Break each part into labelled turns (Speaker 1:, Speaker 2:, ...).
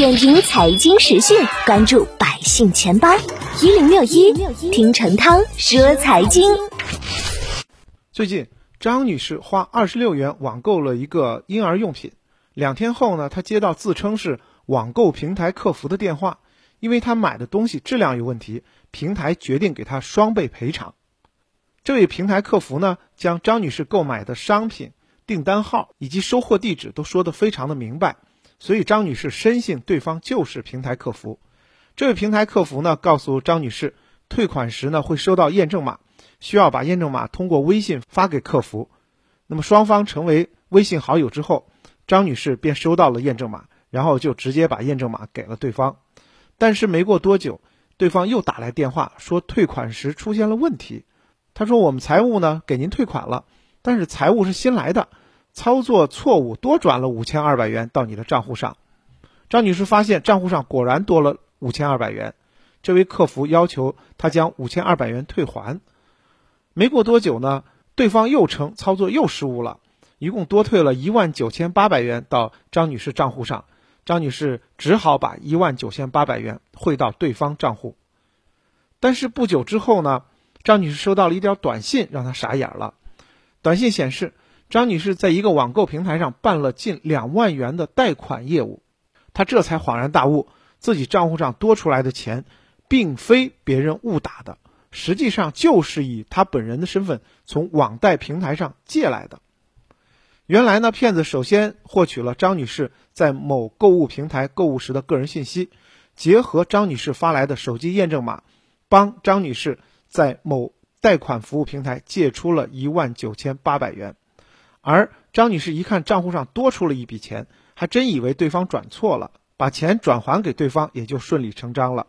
Speaker 1: 点评财经时讯，关注百姓钱包一零六一，听陈涛说财经。
Speaker 2: 最近，张女士花二十六元网购了一个婴儿用品，两天后呢，她接到自称是网购平台客服的电话，因为她买的东西质量有问题，平台决定给她双倍赔偿。这位平台客服呢，将张女士购买的商品。订单号以及收货地址都说得非常的明白，所以张女士深信对方就是平台客服。这位平台客服呢，告诉张女士，退款时呢会收到验证码，需要把验证码通过微信发给客服。那么双方成为微信好友之后，张女士便收到了验证码，然后就直接把验证码给了对方。但是没过多久，对方又打来电话说退款时出现了问题。他说：“我们财务呢给您退款了，但是财务是新来的。”操作错误，多转了五千二百元到你的账户上。张女士发现账户上果然多了五千二百元，这位客服要求她将五千二百元退还。没过多久呢，对方又称操作又失误了，一共多退了一万九千八百元到张女士账户上。张女士只好把一万九千八百元汇到对方账户。但是不久之后呢，张女士收到了一条短信，让她傻眼了。短信显示。张女士在一个网购平台上办了近两万元的贷款业务，她这才恍然大悟，自己账户上多出来的钱，并非别人误打的，实际上就是以她本人的身份从网贷平台上借来的。原来呢，骗子首先获取了张女士在某购物平台购物时的个人信息，结合张女士发来的手机验证码，帮张女士在某贷款服务平台借出了一万九千八百元。而张女士一看账户上多出了一笔钱，还真以为对方转错了，把钱转还给对方，也就顺理成章了。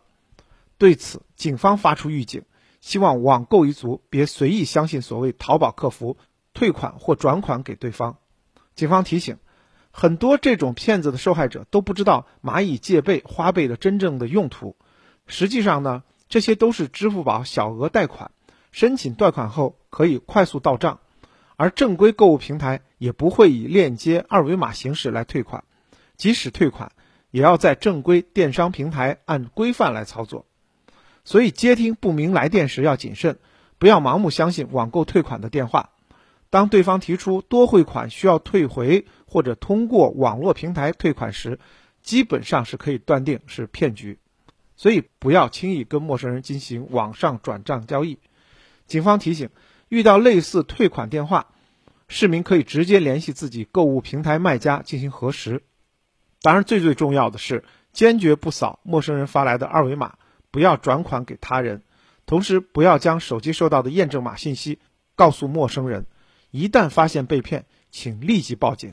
Speaker 2: 对此，警方发出预警，希望网购一族别随意相信所谓淘宝客服退款或转款给对方。警方提醒，很多这种骗子的受害者都不知道蚂蚁借呗、花呗的真正的用途。实际上呢，这些都是支付宝小额贷款，申请贷款后可以快速到账。而正规购物平台也不会以链接二维码形式来退款，即使退款，也要在正规电商平台按规范来操作。所以接听不明来电时要谨慎，不要盲目相信网购退款的电话。当对方提出多汇款需要退回或者通过网络平台退款时，基本上是可以断定是骗局。所以不要轻易跟陌生人进行网上转账交易。警方提醒。遇到类似退款电话，市民可以直接联系自己购物平台卖家进行核实。当然，最最重要的是坚决不扫陌生人发来的二维码，不要转款给他人，同时不要将手机收到的验证码信息告诉陌生人。一旦发现被骗，请立即报警。